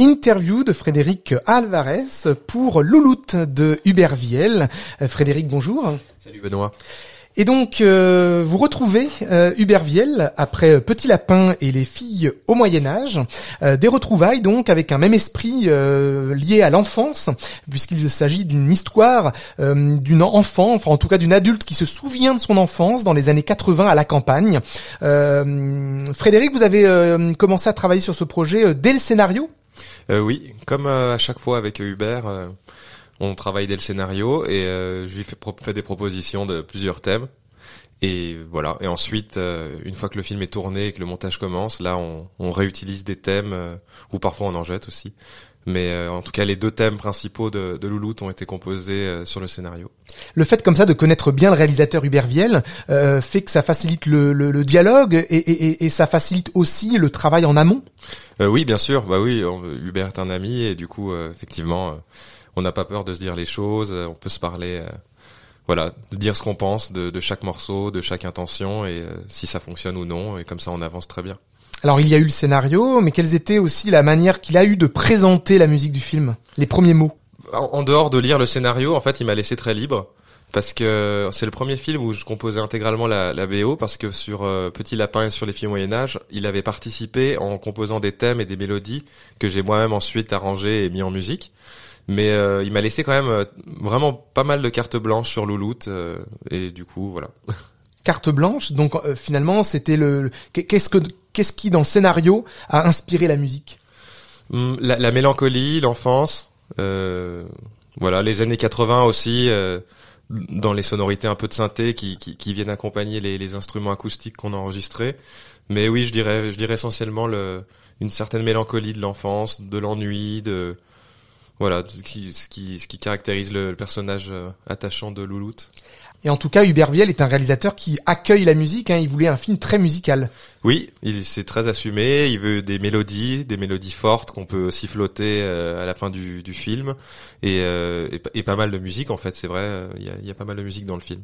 interview de Frédéric Alvarez pour Louloute de Huberviel. Euh, Frédéric, bonjour. Salut Benoît. Et donc, euh, vous retrouvez euh, Huberviel après Petit Lapin et les filles au Moyen Âge. Euh, des retrouvailles donc avec un même esprit euh, lié à l'enfance, puisqu'il s'agit d'une histoire euh, d'une enfant, enfin en tout cas d'une adulte qui se souvient de son enfance dans les années 80 à la campagne. Euh, Frédéric, vous avez euh, commencé à travailler sur ce projet euh, dès le scénario? Euh, oui, comme euh, à chaque fois avec Hubert, euh, on travaille dès le scénario et euh, je lui fais, des propositions de plusieurs thèmes. Et voilà. Et ensuite, une fois que le film est tourné et que le montage commence, là, on, on réutilise des thèmes euh, ou parfois on en jette aussi. Mais euh, en tout cas, les deux thèmes principaux de, de Louloute ont été composés euh, sur le scénario. Le fait comme ça de connaître bien le réalisateur Huberviel euh, fait que ça facilite le, le- le dialogue et, et- et- ça facilite aussi le travail en amont? Euh, oui, bien sûr. Bah oui, on- Hubert est un ami et du coup, euh, effectivement, euh, on n'a pas peur de se dire les choses. on peut se parler, euh, voilà, de dire ce qu'on pense de, de chaque morceau, de chaque intention et euh, si ça fonctionne ou non. Et comme ça, on avance très bien. Alors il y a eu le scénario, mais quelles étaient aussi la manière qu'il a eu de présenter la musique du film, les premiers mots. En, dehors de lire le scénario, en fait, il m'a laissé très libre. Parce que c'est le premier film où je composais intégralement la, la BO, parce que sur euh, Petit Lapin et sur les filles au Moyen Âge, il avait participé en composant des thèmes et des mélodies que j'ai moi-même ensuite arrangées et mis en musique. Mais euh, il m'a laissé quand même euh, vraiment pas mal de cartes blanches sur Louloute, euh, et du coup, voilà. Carte blanche, donc euh, finalement c'était le le- qu'est-ce que qu'est-ce qui dans le scénario a inspiré la musique. Hum, La, la mélancolie, l'enfance, euh, voilà, les années 80 aussi, euh, dans les sonorités un peu de synthé qui, qui, qui viennent accompagner les, les instruments acoustiques qu'on a enregistrés. Mais oui, je dirais, je dirais essentiellement le, une certaine mélancolie de l'enfance, de l'ennui, de voilà, qui, ce qui, ce qui caractérise le, le personnage euh, attachant de Louloute. Et en tout cas, Huberviel est un réalisateur qui accueille la musique. Hein, il voulait un film très musical. Oui, il s'est très assumé. Il veut des mélodies, des mélodies fortes qu'on peut siffloter euh, à la fin du, du film, et, euh, et, pa- et pas mal de musique en fait. C'est vrai, il y, a, il y a pas mal de musique dans le film.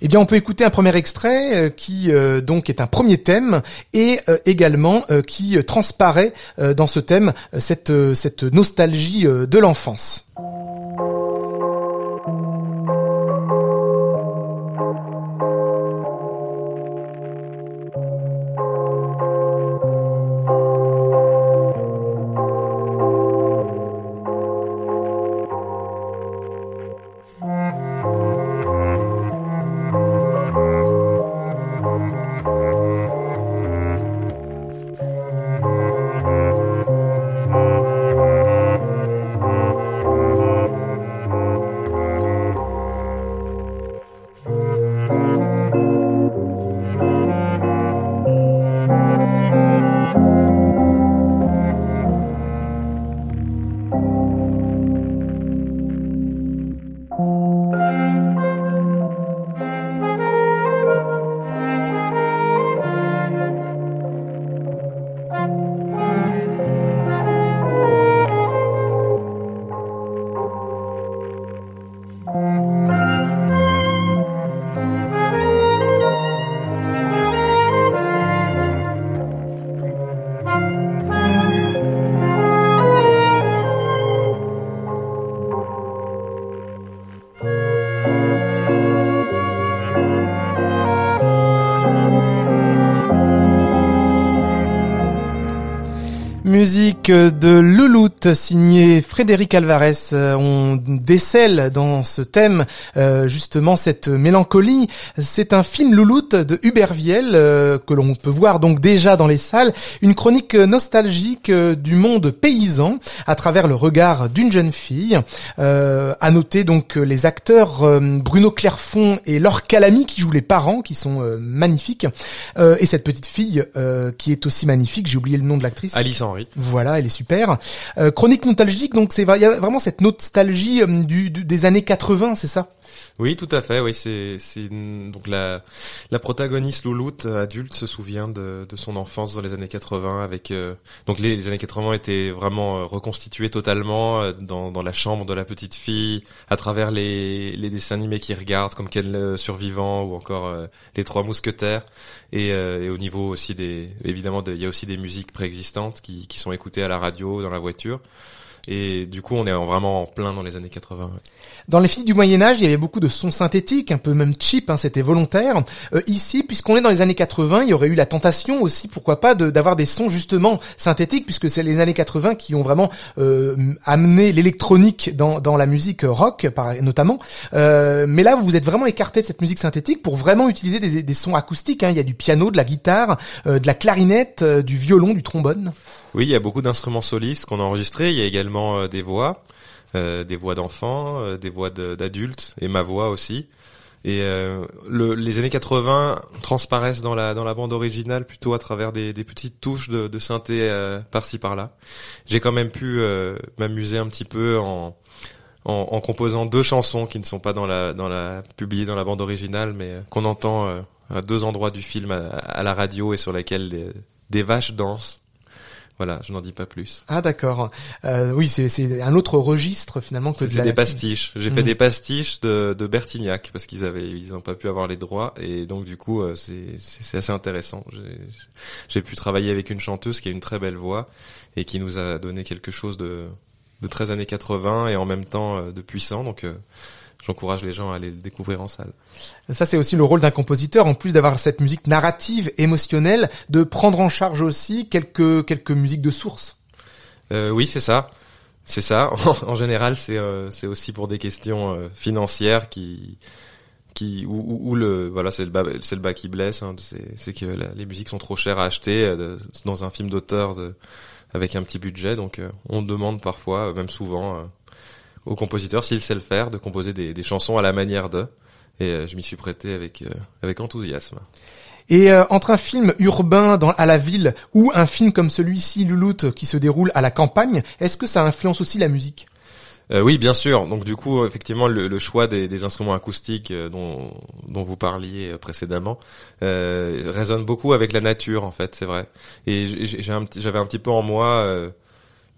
Eh bien, on peut écouter un premier extrait euh, qui euh, donc est un premier thème et euh, également euh, qui transparaît euh, dans ce thème cette cette nostalgie euh, de l'enfance. Musique de Louloute, signé Frédéric Alvarez. Euh, On décèle dans ce thème euh, justement cette mélancolie. C'est un film Louloute de Huberviel euh, que l'on peut voir donc déjà dans les salles. Une chronique nostalgique euh, du monde paysan à travers le regard d'une jeune fille. À noter donc les acteurs Bruno Clerfont et Laure Calamy qui jouent les parents, qui sont magnifiques, et cette petite fille qui est aussi magnifique. J'ai oublié le nom de l'actrice. Alice Henry. Voilà, elle est super. Euh, chronique nostalgique, donc c'est il y a vraiment cette nostalgie euh, des années 80, c'est ça? Oui, tout à fait. Oui, c'est donc la la protagoniste Louloute adulte se souvient de, son enfance dans les années 80 avec euh, donc les, les, années 80 étaient vraiment euh, reconstituées totalement euh, dans dans la chambre de la petite fille à travers les dessins animés qu'il regarde comme le survivant ou encore les Trois Mousquetaires et, et au niveau aussi des évidemment il y a aussi des musiques préexistantes qui qui sont écoutées à la radio dans la voiture. Et du coup, on est vraiment en plein dans les années 80. Dans les films du Moyen Âge, il y avait beaucoup de sons synthétiques, un peu même cheap, hein, c'était volontaire. Euh, ici, puisqu'on est dans les années 80, il y aurait eu la tentation aussi, pourquoi pas, d'avoir des sons justement synthétiques, puisque c'est les années 80 qui ont vraiment euh, amené l'électronique dans, dans la musique rock, par, notamment. Euh, mais là, vous êtes vraiment écarté de cette musique synthétique pour vraiment utiliser des, des sons acoustiques. Hein. Il y a du piano, de la guitare, euh, de la clarinette, euh, du violon, du trombone. Oui, il y a beaucoup d'instruments solistes qu'on a enregistrés. Il y a également euh, des voix, euh, des voix d'enfants, euh, des voix d'adultes et ma voix aussi. Et le, les années 80 transparaissent dans la dans la bande originale plutôt à travers des, des petites touches de, de synthé par-ci par-là. J'ai quand même pu m'amuser un petit peu en, en, en composant deux chansons qui ne sont pas dans la dans la publiées dans la bande originale, mais qu'on entend à deux endroits du film à, à, la radio et sur lesquels des, des vaches dansent. Voilà, je n'en dis pas plus. Ah d'accord. Euh, oui, c'est un autre registre finalement que c'est des pastiches. J'ai fait mhm. des pastiches de, de Bertignac parce qu'ils avaient ils n'ont pas pu avoir les droits et donc du coup euh, c'est assez intéressant. J'ai pu travailler avec une chanteuse qui a une très belle voix et qui nous a donné quelque chose de de 13 années 80 et en même temps euh, de puissant donc euh, j'encourage les gens à aller le découvrir en salle. Ça, c'est aussi le rôle d'un compositeur, en plus d'avoir cette musique narrative, émotionnelle, de prendre en charge aussi quelques quelques musiques de source. Euh, oui, c'est ça. C'est ça. en général, c'est euh, c'est aussi pour des questions euh, financières qui qui où, le voilà c'est le bas c'est le bas qui blesse. Hein, c'est que les musiques sont trop chères à acheter euh, dans un film d'auteur avec un petit budget. Donc on demande parfois, même souvent au compositeur s'il sait le faire, de composer des, des chansons à la manière de. Et euh, je m'y suis prêté avec euh, avec enthousiasme. Et euh, entre un film urbain dans, à la ville ou un film comme celui-ci, Louloute, qui se déroule à la campagne, est-ce que ça influence aussi la musique? Euh, oui, bien sûr. Donc du coup, effectivement, le, le choix des, des, instruments acoustiques dont, dont vous parliez précédemment euh, résonne beaucoup avec la nature, en fait, c'est vrai. Et j'avais un, un, petit peu en moi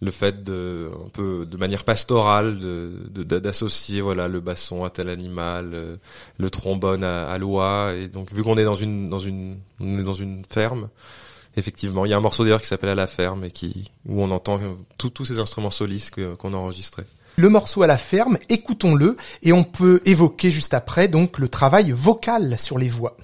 le fait de un peu de manière pastorale de d'associer voilà le basson à tel animal euh, le trombone à, l'oie et donc vu qu'on est dans une dans une on est dans une ferme effectivement il y a un morceau d'ailleurs qui s'appelle à la ferme et qui où on entend tous ces instruments solistes qu'on a enregistrés le morceau à la ferme, écoutons-le et on peut évoquer juste après donc le travail vocal sur les voix.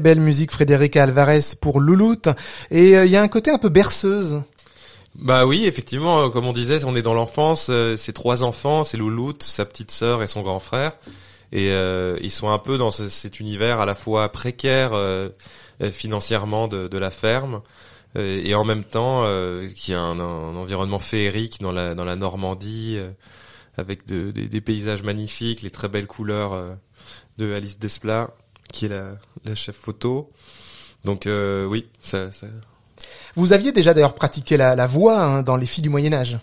Belle musique Frédéric Alvarez pour Louloute. Et euh, il y a un côté un peu berceuse. Bah oui, effectivement, euh, comme on disait, on est dans l'enfance, euh, c'est trois enfants, c'est Louloute, sa petite sœur et son grand frère. Et ils sont un peu dans cet univers à la fois précaire financièrement de, la ferme et en même temps qui a un, environnement féerique dans la dans la Normandie avec des, paysages magnifiques, les très belles couleurs de Alice Desplat qui est la, la chef photo. Donc euh, oui, ça, ça, Vous aviez déjà d'ailleurs pratiqué la, la voix hein, dans les filles du Moyen Âge.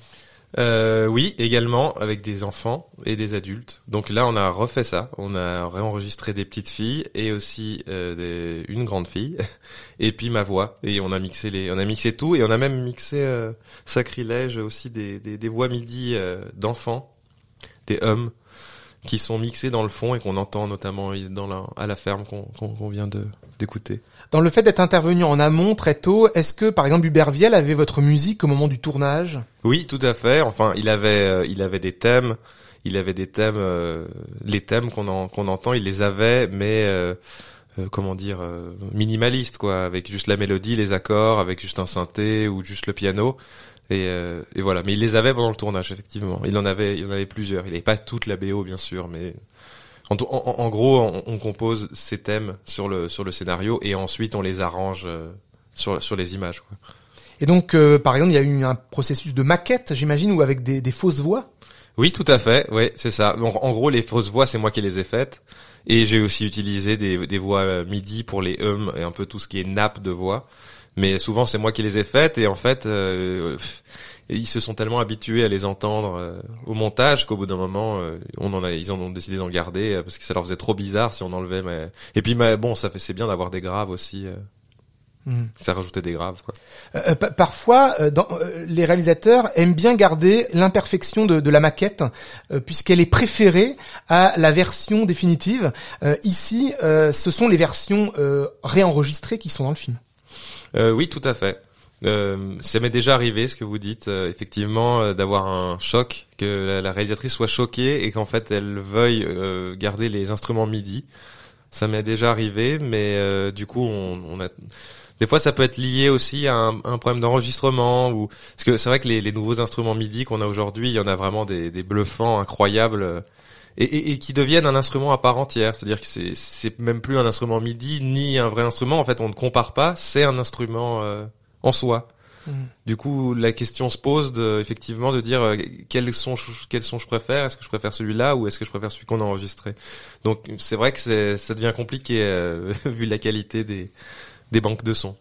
Euh, oui, également avec des enfants et des adultes. Donc là, on a refait ça. On a réenregistré des petites filles et aussi euh, des, une grande fille et puis ma voix. Et on a mixé les, on a mixé tout et on a même mixé euh, sacrilège aussi des, des, des voix midi euh, d'enfants, des hommes qui sont mixés dans le fond et qu'on entend notamment dans la, à la ferme qu'on qu'on vient de d'écouter. Dans le fait d'être intervenu en amont très tôt, est-ce que par exemple Hubert Viel avait votre musique au moment du tournage? Oui, tout à fait. Enfin, il avait euh, il avait des thèmes, il avait des thèmes euh, les thèmes qu'on qu'on entend, il les avait mais euh, euh comment dire minimalistes quoi, avec juste la mélodie, les accords, avec juste un synthé ou juste le piano. Et, euh, et, voilà, mais il les avait pendant le tournage, effectivement. Il en avait, il en avait plusieurs. Il n'avait pas toute la BO, bien sûr, mais en, en, en gros, on, on, compose ces thèmes sur le sur le scénario et ensuite on les arrange euh, sur sur les images. Quoi. Et donc, euh, par exemple, il y a eu un processus de maquette, j'imagine, ou avec des, des, fausses voix? Oui, tout à fait. Oui, c'est ça. Donc, en gros, les fausses voix, c'est moi qui les ai faites. Et j'ai aussi utilisé des, des voix MIDI pour les hum et un peu tout ce qui est nappe de voix mais souvent c'est moi qui les ai faites et en fait euh, ils se sont tellement habitués à les entendre euh, au montage qu'au bout d'un moment euh, on en a ils en ont décidé d'en garder euh, parce que ça leur faisait trop bizarre si on enlevait mais et puis mais, bon ça fait c'est bien d'avoir des graves aussi mmh. ça rajoutait des graves quoi. parfois dans, les réalisateurs aiment bien garder l'imperfection de, de, la maquette puisqu'elle est préférée à la version définitive ici ce sont les versions réenregistrées qui sont dans le film euh, oui, tout à fait. Euh, ça m'est déjà arrivé, ce que vous dites, euh, effectivement, euh, d'avoir un choc, que la, réalisatrice soit choquée et qu'en fait elle veuille euh, garder les instruments MIDI. Ça m'est déjà arrivé, mais du coup, on, on, a des fois ça peut être lié aussi à un, un problème d'enregistrement ou parce que c'est vrai que les, les, nouveaux instruments MIDI qu'on a aujourd'hui, il y en a vraiment des, des bluffants incroyables et, et, et, qui deviennent un instrument à part entière. C'est-à-dire que c'est, c'est même plus un instrument MIDI ni un vrai instrument. En fait, on ne compare pas. C'est un instrument euh, en soi. Mmh. Du coup, la question se pose de, effectivement de dire euh, quels sont quels sont je préfère. Est-ce que je préfère celui-là ou est-ce que je préfère celui qu'on a enregistré? Donc, c'est vrai que c'est, ça devient compliqué euh, vu la qualité des des banques de sons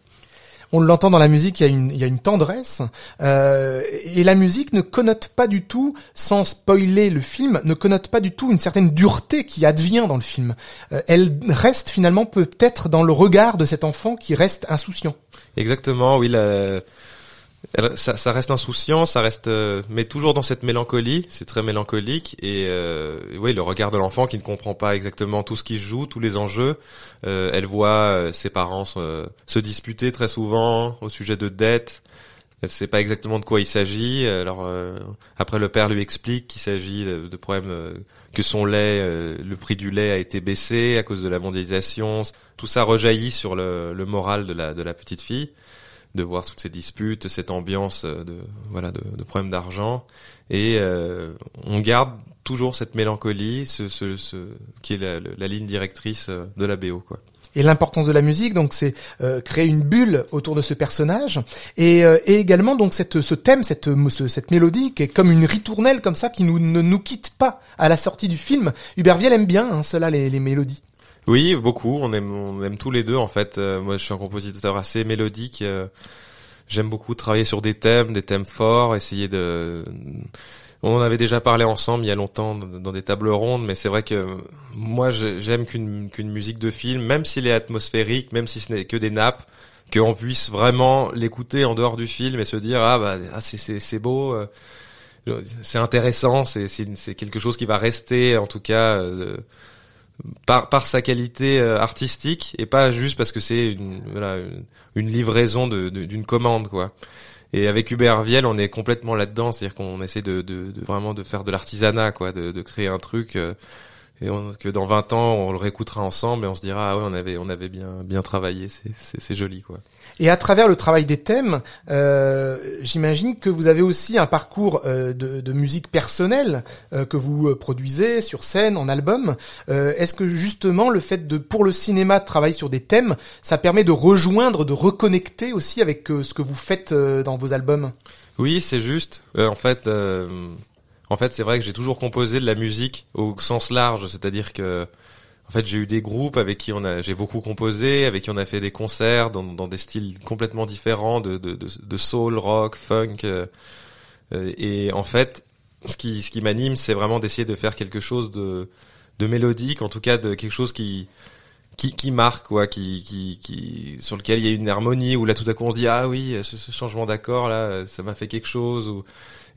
on l'entend dans la musique, il y a une, il y a une tendresse, euh, et la musique ne connote pas du tout, sans spoiler le film, ne connote pas du tout une certaine dureté qui advient dans le film. Euh, elle reste finalement peut-être dans le regard de cet enfant qui reste insouciant. Exactement, oui, la, ça, ça, reste insouciant, ça reste, euh, mais toujours dans cette mélancolie. C'est très mélancolique et euh, oui, le regard de l'enfant qui ne comprend pas exactement tout ce qui se joue, tous les enjeux. Euh, elle voit euh, ses parents se, se, disputer très souvent au sujet de dettes. Elle sait pas exactement de quoi il s'agit. Alors euh, après, le père lui explique qu'il s'agit de, de, problèmes que son lait, le prix du lait a été baissé à cause de la mondialisation. Tout ça rejaillit sur le, le moral de la de la petite fille de voir toutes ces disputes, cette ambiance de voilà de, problèmes d'argent, et euh, on garde toujours cette mélancolie, ce, qui est la, ligne directrice de la BO quoi. Et l'importance de la musique, donc, c'est euh, créer une bulle autour de ce personnage, et, euh, et également donc cette, ce thème, cette, cette mélodie qui est comme une ritournelle comme ça qui nous, ne nous quitte pas à la sortie du film. Hubert Viel aime bien hein, cela les, les mélodies. Oui, beaucoup. On aime, on aime tous les deux en fait. Euh, moi, je suis un compositeur assez mélodique. Euh, j'aime beaucoup travailler sur des thèmes, des thèmes forts, essayer de. On en avait déjà parlé ensemble il y a longtemps dans des tables rondes, mais c'est vrai que moi, j'aime qu'une qu'une musique de film, même s'il est atmosphérique, même si ce n'est que des nappes, qu'on puisse vraiment l'écouter en dehors du film et se dire ah bah ah, c'est beau. Euh, c'est intéressant, c'est quelque chose qui va rester en tout cas par, par sa qualité euh, artistique et pas juste parce que c'est une, voilà, une, livraison d'une de, d'une commande quoi. Et avec Hubert Viel, on est complètement là-dedans, c'est-à-dire qu'on essaie de, de, de, vraiment de faire de l'artisanat quoi, de, de créer un truc euh, et on, que dans 20 ans on le réécoutera ensemble et on se dira ah ouais on avait on avait bien bien travaillé, c'est c'est joli quoi. Et à travers le travail des thèmes, euh, j'imagine que vous avez aussi un parcours euh, de, de, musique personnelle euh, que vous euh, produisez sur scène, en album. Euh, est-ce que justement le fait de, pour le cinéma, de travailler sur des thèmes, ça permet de rejoindre, de reconnecter aussi avec euh, ce que vous faites dans vos albums? Oui, c'est juste. en fait, en fait, c'est vrai que j'ai toujours composé de la musique au sens large, c'est-à-dire que en fait, j'ai eu des groupes avec qui on a, j'ai beaucoup composé, avec qui on a fait des concerts dans, dans des styles complètement différents de, de, de, de soul, rock, funk. Euh, Euh, et en fait, ce qui, ce qui m'anime, c'est vraiment d'essayer de faire quelque chose de, de mélodique, en tout cas de quelque chose qui, qui, qui marque, quoi, qui, qui, qui, sur lequel il y a une harmonie, où là tout à coup on se dit ah oui, ce, ce changement d'accord là, ça m'a fait quelque chose. Ou...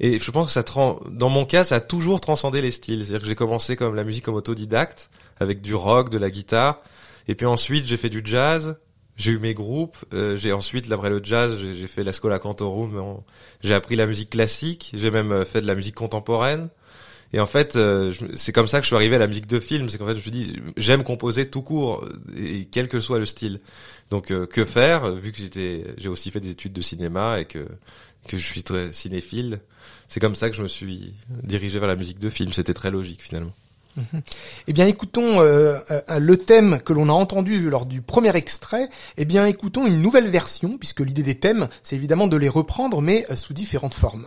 Et je pense que ça, dans mon cas, ça a toujours transcendé les styles. C'est-à-dire que j'ai commencé comme la musique comme autodidacte, avec du rock, de la guitare, et puis ensuite j'ai fait du jazz, j'ai eu mes groupes. Euh, j'ai ensuite, après le jazz, j'ai fait la Scola Cantorum. J'ai appris la musique classique. J'ai même euh, fait de la musique contemporaine. Et en fait, euh, c'est comme ça que je suis arrivé à la musique de film. C'est qu'en fait, je me dit, j'aime composer tout court, et quel que soit le style. Donc, que faire Vu que j'étais, j'ai aussi fait des études de cinéma et que que je suis très cinéphile, c'est comme ça que je me suis dirigé vers la musique de film. C'était très logique finalement. Mhm. Eh bien, écoutons euh, euh, le thème que l'on a entendu lors du premier extrait. Eh bien, écoutons une nouvelle version, puisque l'idée des thèmes, c'est évidemment de les reprendre, mais euh, sous différentes formes.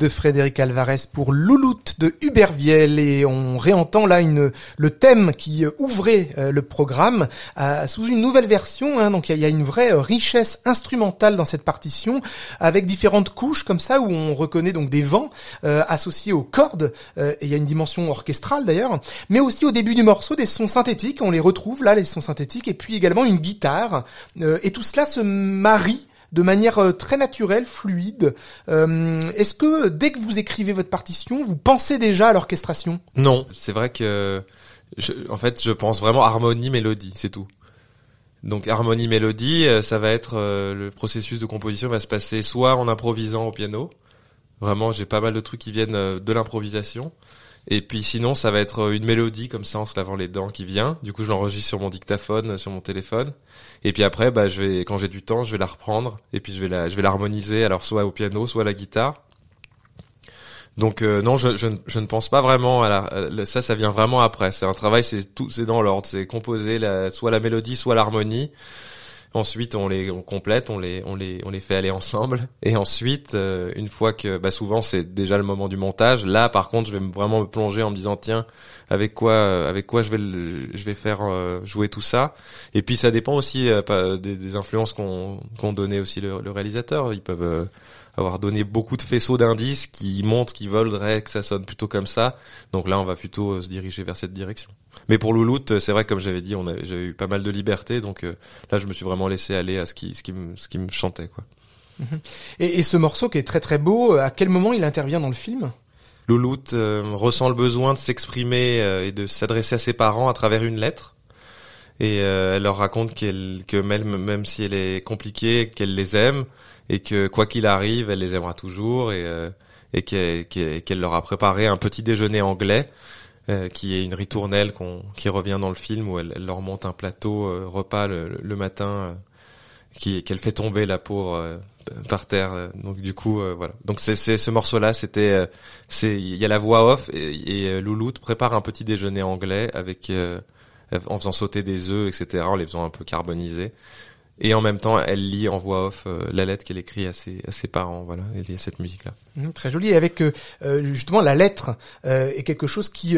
De Frédéric Alvarez pour Louloute de Huberviel et on réentend là une, le thème qui ouvrait euh, le programme euh, sous une nouvelle version. Hein, donc il y, a une vraie richesse instrumentale dans cette partition avec différentes couches comme ça où on reconnaît donc des vents euh, associés aux cordes et il y a une dimension orchestrale d'ailleurs, mais aussi au début du morceau des sons synthétiques. On les retrouve là les sons synthétiques et puis également une guitare et tout cela se marie de manière euh, très naturelle, fluide. Euh, est-ce que dès que vous écrivez votre partition, vous pensez déjà à l'orchestration? Non, c'est vrai que je, en fait, je pense vraiment harmonie mélodie, c'est tout. Donc harmonie mélodie, euh, ça va être le processus de composition va se passer soit en improvisant au piano. Vraiment, j'ai pas mal de trucs qui viennent de l'improvisation. Et puis sinon, ça va être une mélodie comme ça en se lavant les dents qui vient. Du coup, je l'enregistre sur mon dictaphone, sur mon téléphone. Et puis après, bah, je vais, quand j'ai du temps, je vais la reprendre et puis je vais la, je vais l'harmoniser. Alors soit au piano, soit à la guitare. Donc euh, non, je, je, je, ne pense pas vraiment à la, ça, ça vient vraiment après. C'est un travail, c'est tout, c'est dans l'ordre, c'est composer la, soit la mélodie, soit l'harmonie. Ensuite, on les on complète, on les on les on les fait aller ensemble. Et ensuite, euh, une fois que bah souvent c'est déjà le moment du montage. Là, par contre, je vais vraiment me plonger en me disant tiens, avec quoi euh, avec quoi je vais je vais faire euh, jouer tout ça. Et puis ça dépend aussi des, des, influences qu'on qu'on donnait aussi le, le, réalisateur. Ils peuvent avoir donné beaucoup de faisceaux d'indices qui montrent qu'ils veulent que ça sonne plutôt comme ça. Donc là, on va plutôt se diriger vers cette direction. Mais pour Louloute, c'est vrai, comme j'avais dit, on j'avais eu pas mal de liberté, donc euh, là, je me suis vraiment laissé aller à ce qui, ce qui, me, ce qui me chantait, quoi. Mhm. Et, et, ce morceau qui est très très beau, euh, à quel moment il intervient dans le film? Louloute euh, ressent le besoin de s'exprimer et de s'adresser à ses parents à travers une lettre. et elle leur raconte qu'elle que même même si elle est compliquée, qu'elle les aime et que quoi qu'il arrive, elle les aimera toujours et et qu'elle leur a préparé un petit déjeuner anglais qui est une ritournelle qu'on qui revient dans le film où elle, leur monte un plateau repas le, le matin qui qu'elle fait tomber la pauvre par terre. Euh, donc du coup, euh, voilà. Donc c'est ce morceau-là, c'était, euh, c'est, il y a la voix off et, et Louloute prépare un petit déjeuner anglais avec en faisant sauter des œufs, etc., en les faisant un peu carboniser. Et en même temps, elle lit en voix off la lettre qu'elle écrit à ses, à ses parents. Voilà, il y a cette musique-là. Mmh, très joli. avec euh, euh, justement la lettre euh, est quelque chose qui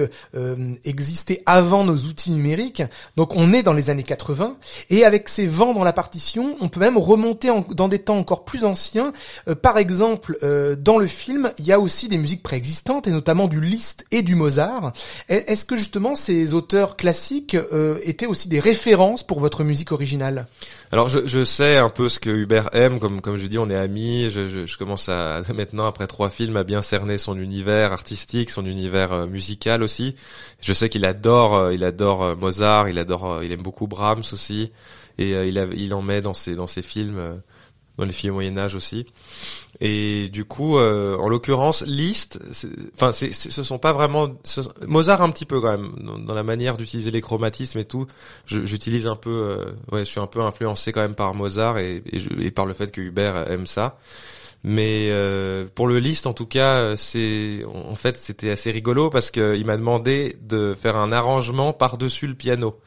existait avant nos outils numériques. Donc on est dans les années 80 et avec ces vents dans la partition, on peut même remonter dans des temps encore plus anciens. par exemple, dans le film, il y a aussi des musiques préexistantes et notamment du Liszt et du Mozart. Est-ce que justement ces auteurs classiques étaient aussi des références pour votre musique originale? Alors je, je, sais un peu ce que Hubert aime, comme comme je dis, on est amis. Je, je, je commence à maintenant après trois films à bien cerner son univers artistique, son univers euh, musical aussi. Je sais qu'il adore, euh, il adore euh, Mozart, il adore, il aime beaucoup Brahms aussi, et il, il en met dans ses dans ses films, les films au Moyen Âge aussi. Et du coup, en l'occurrence, Liszt, enfin, ce sont pas vraiment Mozart un petit peu quand même dans, la manière d'utiliser les chromatismes et tout. J'utilise un peu, ouais, je suis un peu influencé quand même par Mozart et, et, et par le fait que Hubert aime ça. Mais euh, pour le liste, en tout cas, c'est en fait c'était assez rigolo parce qu'il m'a demandé de faire un arrangement par dessus le piano.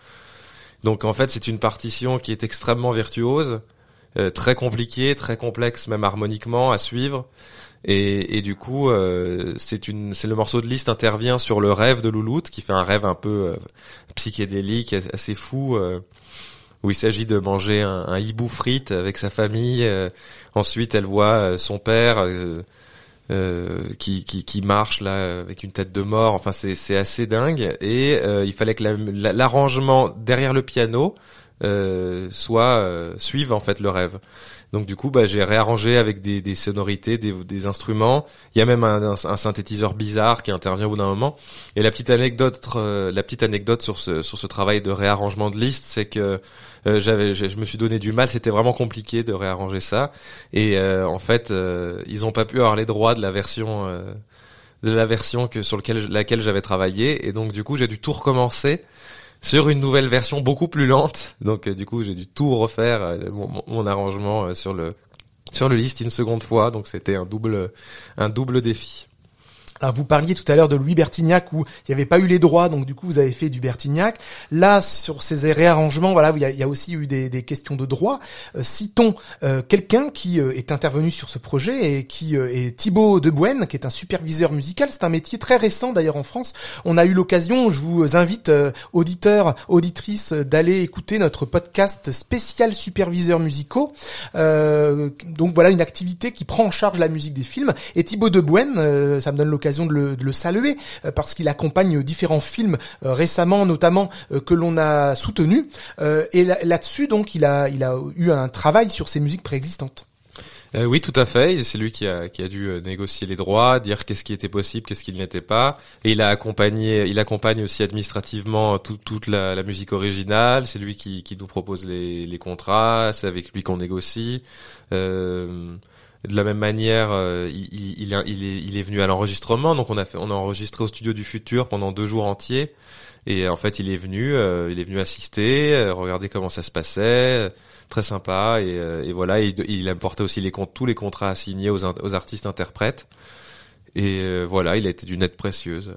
Donc en fait, c'est une partition qui est extrêmement virtuose, euh, très compliquée, très complexe même harmoniquement à suivre. Et, et du coup, euh, c'est une, c'est le morceau de liste intervient sur le rêve de Louloute qui fait un rêve un peu psychédélique, assez fou où il s'agit de manger un, un, hibou frite avec sa famille. Euh, ensuite, elle voit euh, son père euh, qui, qui, qui, marche là avec une tête de mort. Enfin, c'est assez dingue. Et il fallait que l'arrangement derrière le piano soit suive en fait le rêve. Donc du coup, bah, j'ai réarrangé avec des, des sonorités, des, des, instruments. Il y a même un, un, synthétiseur bizarre qui intervient au bout d'un moment. Et la petite anecdote, la petite anecdote sur ce sur ce travail de réarrangement de liste, c'est que euh, je, me suis donné du mal. C'était vraiment compliqué de réarranger ça. Et euh, en fait, euh, ils ont pas pu avoir les droits de la version de la version que sur laquelle j'avais travaillé. Et donc du coup, j'ai dû tout recommencer sur une nouvelle version beaucoup plus lente. Donc du coup, j'ai dû tout refaire mon, mon, arrangement sur le sur le liste une seconde fois. Donc c'était un double un double défi. Alors vous parliez tout à l'heure de Louis Bertignac où il n'y avait pas eu les droits, donc du coup vous avez fait du Bertignac. Là, sur ces réarrangements, voilà, il y a, aussi eu des, questions de droit. Euh, citons euh, quelqu'un qui euh, est intervenu sur ce projet et qui est Thibaut Debouenne, qui est un superviseur musical. C'est un métier très récent d'ailleurs en France. On a eu l'occasion, je vous invite auditeurs, auditrices, d'aller écouter notre podcast spécial superviseurs musicaux. donc voilà une activité qui prend en charge la musique des films. Et Thibaut Debouenne, ça me donne l'occasion de le, saluer euh, parce qu'il accompagne différents films euh, récemment, notamment euh, que l'on a soutenu. et là-dessus, donc, il a, eu un travail sur ses musiques préexistantes. oui, tout à fait. C'est lui qui a, dû négocier les droits, dire qu'est-ce qui était possible, qu'est-ce qui n'était pas. Et il a accompagné, il accompagne aussi administrativement toute la, musique originale. C'est lui qui, nous propose les, contrats. C'est avec lui qu'on négocie. De la même manière, euh, il, est, venu à l'enregistrement, donc on a fait, on a enregistré au studio du futur pendant deux jours entiers. Et en fait, il est venu, euh, il est venu assister, euh, regarder comment ça se passait, très sympa. Et, voilà, il, il apportait aussi tous les contrats assignés aux, aux artistes interprètes. Et voilà, il a été d'une aide précieuse.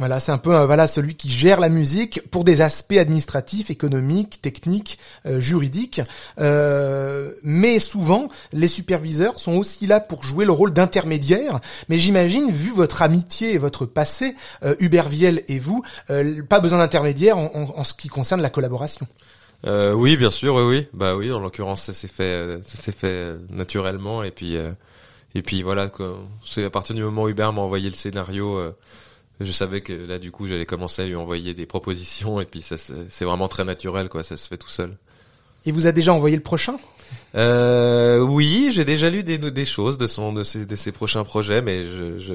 Voilà, c'est un peu euh, voilà celui qui gère la musique pour des aspects administratifs, économiques, techniques, euh, juridiques. Euh, mais souvent, les superviseurs sont aussi là pour jouer le rôle d'intermédiaire. Mais j'imagine, vu votre amitié et votre passé, Hubert Viel et vous, pas besoin d'intermédiaire en, en, ce qui concerne la collaboration. oui, bien sûr, oui, oui. Bah oui, en l'occurrence, ça s'est fait, ça s'est fait naturellement. Et puis, et puis voilà, c'est à partir du moment où Hubert m'a envoyé le scénario je savais que là du coup j'allais commencer à lui envoyer des propositions et puis ça c'est vraiment très naturel quoi, ça se fait tout seul. Il vous a déjà envoyé le prochain? Euh, Oui, j'ai déjà lu des, des choses de son de ses, de ses prochains projets, mais je, je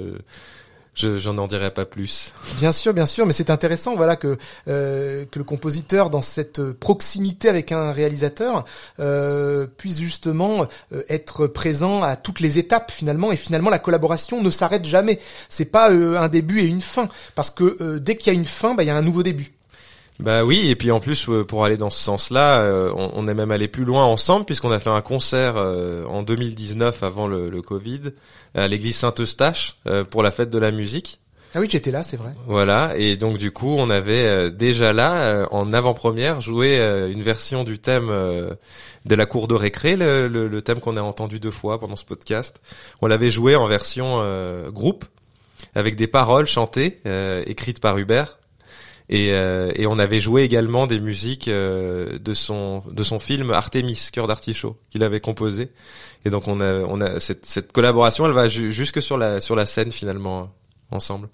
je j'en en dirai pas plus. Bien sûr, bien sûr, mais c'est intéressant, voilà que euh, que le compositeur, dans cette proximité avec un réalisateur, euh, puisse justement euh, être présent à toutes les étapes finalement, et finalement la collaboration ne s'arrête jamais. C'est pas euh, un début et une fin, parce que euh, dès qu'il y a une fin, bah il y a un nouveau début. Bah oui, et puis en plus pour aller dans ce sens-là, on, on, est même allé plus loin ensemble puisqu'on a fait un concert en 2019 avant le, le Covid à l'église Saint-Eustache pour la fête de la musique. Ah oui, j'étais là, c'est vrai. Voilà, et donc du coup, on avait euh, déjà là, euh, en avant-première, joué euh, une version du thème de la cour de récré, le, le, thème qu'on a entendu deux fois pendant ce podcast. On l'avait joué en version groupe, avec des paroles chantées, écrites par Hubert. Et, et, on avait joué également des musiques de son de son film Artemis, cœur d'artichaut, qu'il avait composé. Et donc on a on a cette, cette collaboration, elle va jusque sur la sur la scène finalement ensemble.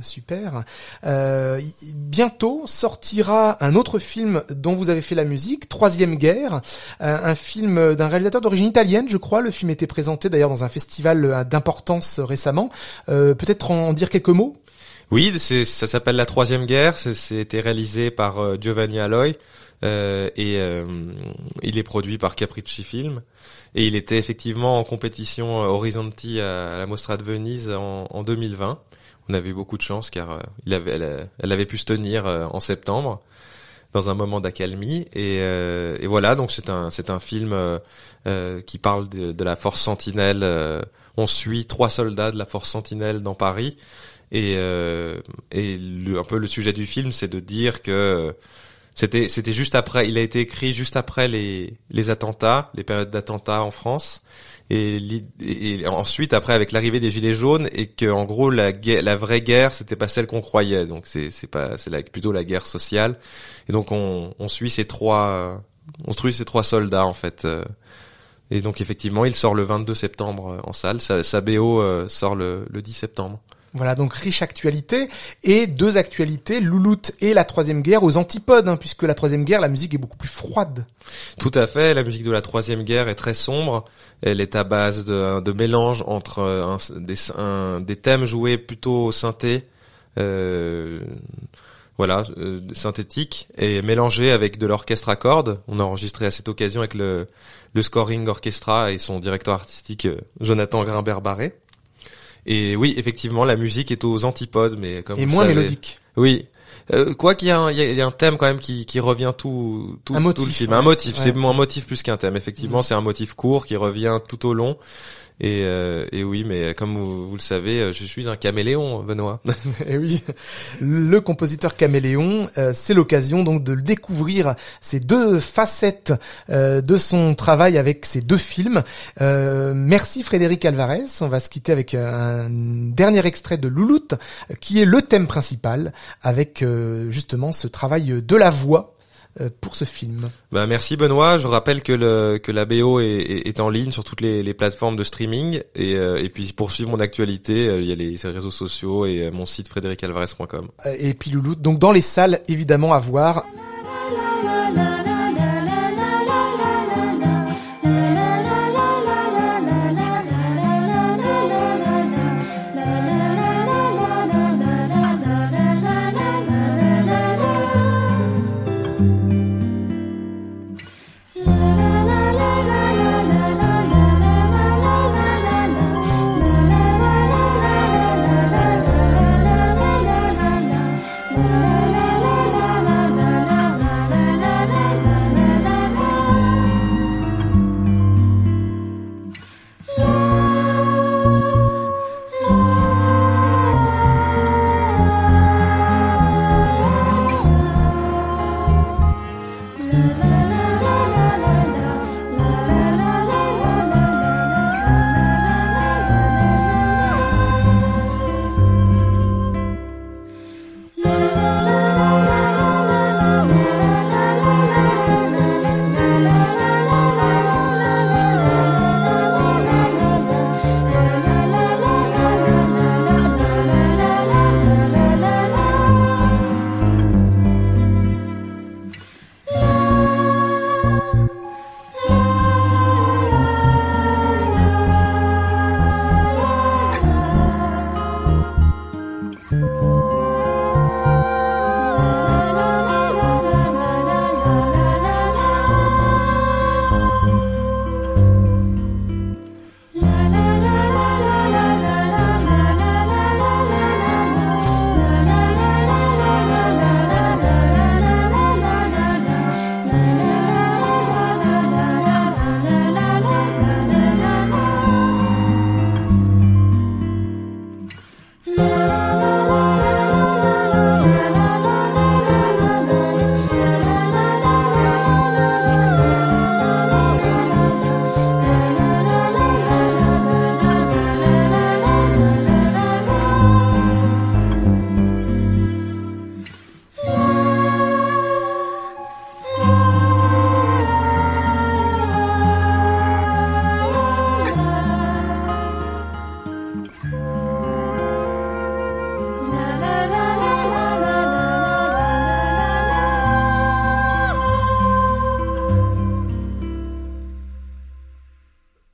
Super. Euh, bientôt sortira un autre film dont vous avez fait la musique, Troisième Guerre, euh, un film d'un réalisateur d'origine italienne, je crois. Le film était présenté d'ailleurs dans un festival euh, d'importance récemment. Peut-être en, dire quelques mots? Oui, ça s'appelle La Troisième Guerre. C'était réalisé par Giovanni Aloy et il est produit par Capricci Film. Et il était effectivement en compétition Horizonti à, la Mostra de Venise en, en 2020 on avait eu beaucoup de chance car euh, il avait, elle, avait pu se tenir euh, en septembre dans un moment d'accalmie et, euh, voilà donc c'est un c'est un film qui parle de, la force Sentinelle. on suit trois soldats de la force Sentinelle dans Paris et et un peu le sujet du film c'est de dire que c'était c'était juste après il a été écrit juste après les les attentats les périodes d'attentats en France. Et, et, ensuite après avec l'arrivée des gilets jaunes et que en gros la la vraie guerre c'était pas celle qu'on croyait. Donc c'est c'est pas c'est plutôt la guerre sociale. Et donc on, on suit ces trois on suit ces trois soldats en fait euh. et donc effectivement il sort le 22 septembre euh, en salle. Sa, sa BO euh, sort le, le 10 septembre voilà, donc riche actualité et deux actualités, Louloute et la Troisième Guerre aux antipodes, hein, puisque la Troisième Guerre, la musique est beaucoup plus froide. Tout à fait, la musique de la Troisième Guerre est très sombre. Elle est à base de, mélange entre un, des, thèmes joués plutôt synthé, euh, voilà, euh, synthétique, et mélangés avec de l'orchestre à cordes. On a enregistré à cette occasion avec le, le Scoring Orchestra et son directeur artistique euh, Jonathan Grimbert-Barré. Et oui, effectivement, la musique est aux antipodes, mais comme et moins mélodique. Oui. Euh, quoi qu'il y, y, a un thème quand même qui, qui revient tout tout, tout le film. un motif, c'est moins un motif plus qu'un thème. Effectivement, mm. c'est un motif court qui revient tout au long et, euh, et, oui, mais comme vous, le savez, euh, je suis un caméléon, Benoît. et oui, le compositeur caméléon, euh, c'est l'occasion donc de découvrir ces deux facettes de son travail avec ces deux films. merci Frédéric Alvarez. On va se quitter avec un dernier extrait de Louloute, qui est le thème principal, avec justement ce travail de la voix pour ce film. Bah merci Benoît. Je rappelle que le que la BO est, est, en ligne sur toutes les, les plateformes de streaming et, euh, et puis pour suivre mon actualité, euh, il y a les, réseaux sociaux et mon site frédéricalvarez.com. Et puis Loulou, donc dans les salles évidemment à voir.